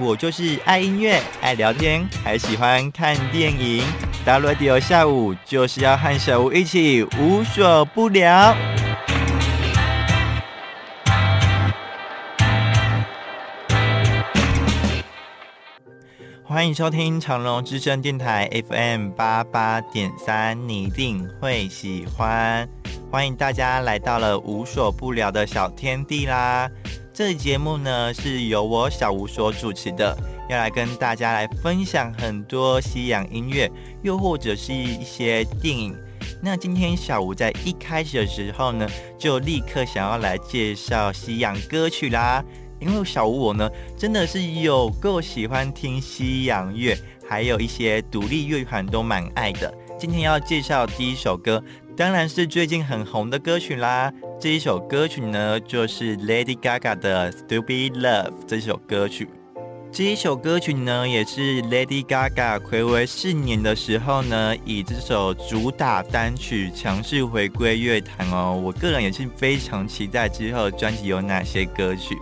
我就是爱音乐、爱聊天，还喜欢看电影。大 radio 下午就是要和小吴一起无所不聊。欢迎收听长隆之声电台 FM 八八点三，你一定会喜欢。欢迎大家来到了无所不聊的小天地啦！这节目呢是由我小吴所主持的，要来跟大家来分享很多西洋音乐，又或者是一些电影。那今天小吴在一开始的时候呢，就立刻想要来介绍西洋歌曲啦。因为小吴我呢，真的是有够喜欢听西洋乐，还有一些独立乐团都蛮爱的。今天要介绍第一首歌，当然是最近很红的歌曲啦。这一首歌曲呢，就是 Lady Gaga 的《Stupid Love》这首歌曲。这一首歌曲呢，也是 Lady Gaga 暌违四年的时候呢，以这首主打单曲强势回归乐坛哦。我个人也是非常期待之后专辑有哪些歌曲。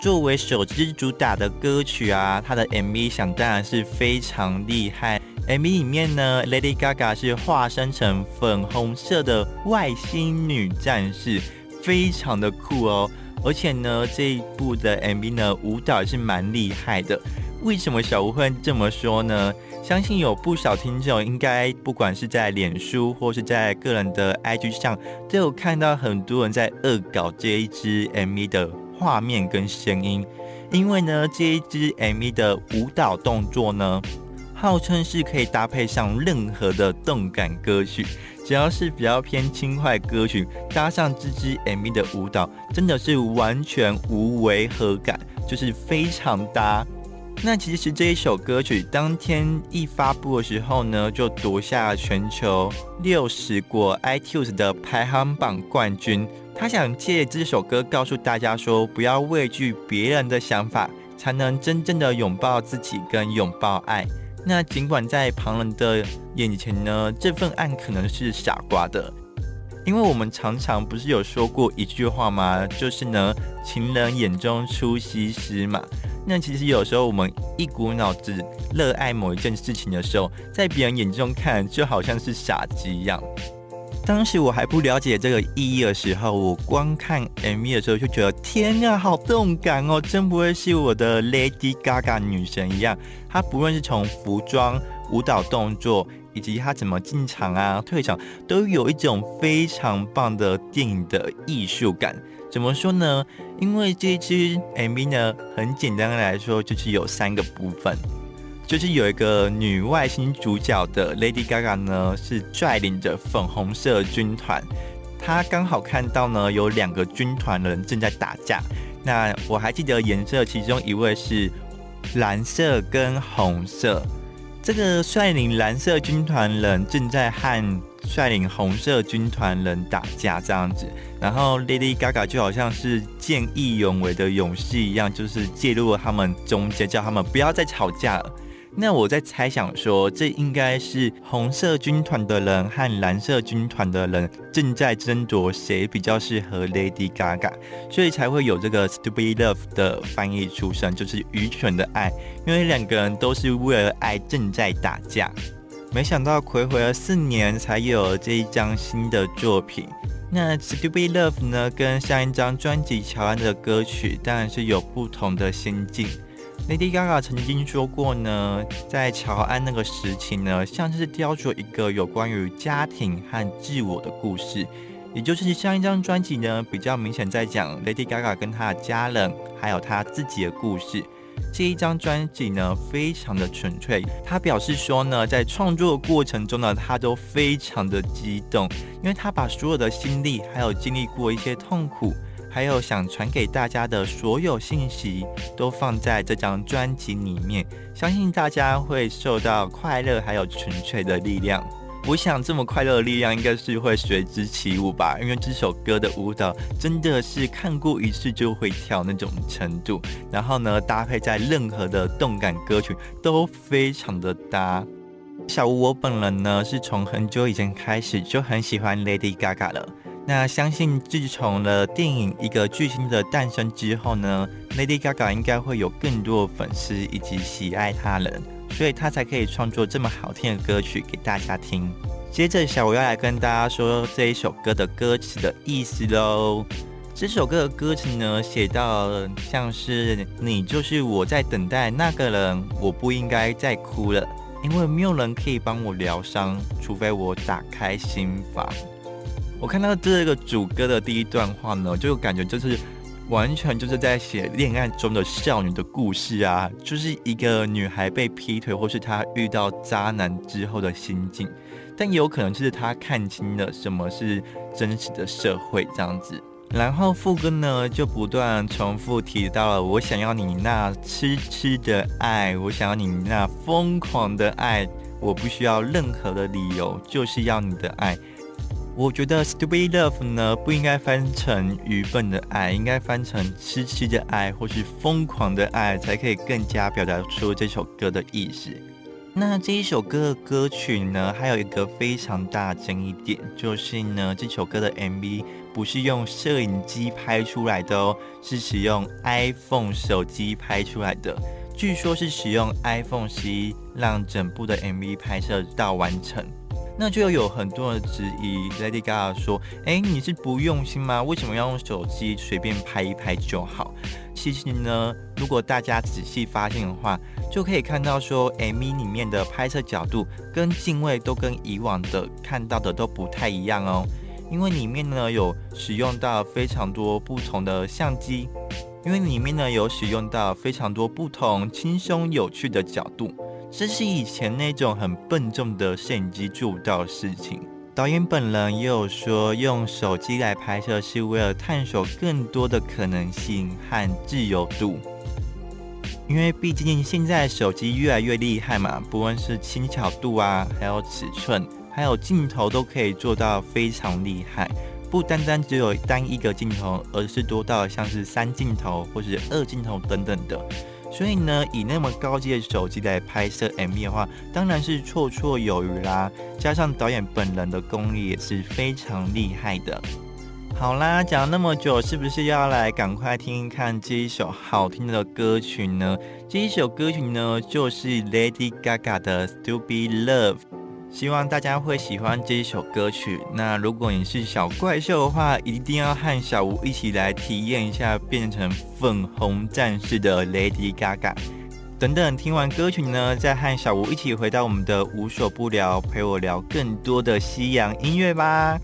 作为首支主打的歌曲啊，它的 MV 想当然是非常厉害。MV 里面呢，Lady Gaga 是化身成粉红色的外星女战士，非常的酷哦。而且呢，这一部的 MV 呢，舞蹈也是蛮厉害的。为什么小吴会这么说呢？相信有不少听众应该不管是在脸书或是在个人的 IG 上，都有看到很多人在恶搞这一支 MV 的。画面跟声音，因为呢，这一支 MV 的舞蹈动作呢，号称是可以搭配上任何的动感歌曲，只要是比较偏轻快歌曲，搭上这支 MV 的舞蹈，真的是完全无违和感，就是非常搭。那其实这一首歌曲当天一发布的时候呢，就夺下全球六十国 iTunes 的排行榜冠军。他想借这首歌告诉大家说，不要畏惧别人的想法，才能真正的拥抱自己跟拥抱爱。那尽管在旁人的眼前呢，这份爱可能是傻瓜的，因为我们常常不是有说过一句话吗？就是呢，情人眼中出西施嘛。那其实有时候我们一股脑子热爱某一件事情的时候，在别人眼中看就好像是傻子一样。当时我还不了解这个意义的时候，我光看 MV 的时候就觉得天啊，好动感哦！真不会是我的 Lady Gaga 女神一样。她不论是从服装、舞蹈动作，以及她怎么进场啊、退场，都有一种非常棒的电影的艺术感。怎么说呢？因为这支 MV 呢，很简单的来说，就是有三个部分。就是有一个女外星主角的 Lady Gaga 呢，是率领着粉红色军团，她刚好看到呢有两个军团的人正在打架。那我还记得颜色，其中一位是蓝色跟红色。这个率领蓝色军团人正在和率领红色军团人打架，这样子。然后 Lady Gaga 就好像是见义勇为的勇士一样，就是介入了他们中间，叫他们不要再吵架了。那我在猜想说，这应该是红色军团的人和蓝色军团的人正在争夺谁比较适合 Lady Gaga，所以才会有这个 Stupid Love 的翻译出生，就是愚蠢的爱，因为两个人都是为了爱正在打架。没想到暌违了四年，才有这一张新的作品。那 Stupid Love 呢，跟上一张专辑《乔安》的歌曲当然是有不同的心境。Lady Gaga 曾经说过呢，在乔安那个时期呢，像是雕琢一个有关于家庭和自我的故事，也就是上一张专辑呢，比较明显在讲 Lady Gaga 跟她的家人，还有她自己的故事。这一张专辑呢，非常的纯粹。他表示说呢，在创作过程中呢，他都非常的激动，因为他把所有的心力，还有经历过一些痛苦。还有想传给大家的所有信息，都放在这张专辑里面，相信大家会受到快乐还有纯粹的力量。我想这么快乐的力量应该是会随之起舞吧，因为这首歌的舞蹈真的是看过一次就会跳那种程度，然后呢搭配在任何的动感歌曲都非常的搭。小吴我本人呢是从很久以前开始就很喜欢 Lady Gaga 了。那相信自从了电影一个巨星的诞生之后呢，Lady Gaga 应该会有更多粉丝以及喜爱他人，所以他才可以创作这么好听的歌曲给大家听。接着，小吴要来跟大家说这一首歌的歌词的意思喽。这首歌的歌词呢，写到像是你就是我在等待那个人，我不应该再哭了，因为没有人可以帮我疗伤，除非我打开心房。我看到这个主歌的第一段话呢，就感觉就是完全就是在写恋爱中的少女的故事啊，就是一个女孩被劈腿，或是她遇到渣男之后的心境。但也有可能就是她看清了什么是真实的社会这样子，然后副歌呢就不断重复提到了我想要你那痴痴的爱，我想要你那疯狂的爱，我不需要任何的理由，就是要你的爱。我觉得 stupid love 呢不应该翻成愚笨的爱，应该翻成痴痴的爱或是疯狂的爱，才可以更加表达出这首歌的意思。那这一首歌的歌曲呢，还有一个非常大争议点，就是呢，这首歌的 MV 不是用摄影机拍出来的哦，是使用 iPhone 手机拍出来的。据说是使用 iPhone 十一让整部的 MV 拍摄到完成。那就有很多人质疑 Lady Gaga 说：“哎，你是不用心吗？为什么要用手机随便拍一拍就好？”其实呢，如果大家仔细发现的话，就可以看到说，MV 里面的拍摄角度跟镜位都跟以往的看到的都不太一样哦。因为里面呢有使用到非常多不同的相机，因为里面呢有使用到非常多不同轻松有趣的角度。这是以前那种很笨重的摄影机做不到的事情。导演本人也有说，用手机来拍摄是为了探索更多的可能性和自由度。因为毕竟现在手机越来越厉害嘛，不论是轻巧度啊，还有尺寸，还有镜头都可以做到非常厉害。不单单只有单一个镜头，而是多到像是三镜头或是二镜头等等的。所以呢，以那么高级的手机来拍摄 MV 的话，当然是绰绰有余啦。加上导演本人的功力也是非常厉害的。好啦，讲那么久，是不是要来赶快听一看这一首好听的歌曲呢？这一首歌曲呢，就是 Lady Gaga 的《Stupid Love》。希望大家会喜欢这一首歌曲。那如果你是小怪兽的话，一定要和小吴一起来体验一下变成粉红战士的 Lady Gaga。等等，听完歌曲呢，再和小吴一起回到我们的无所不聊，陪我聊更多的西洋音乐吧。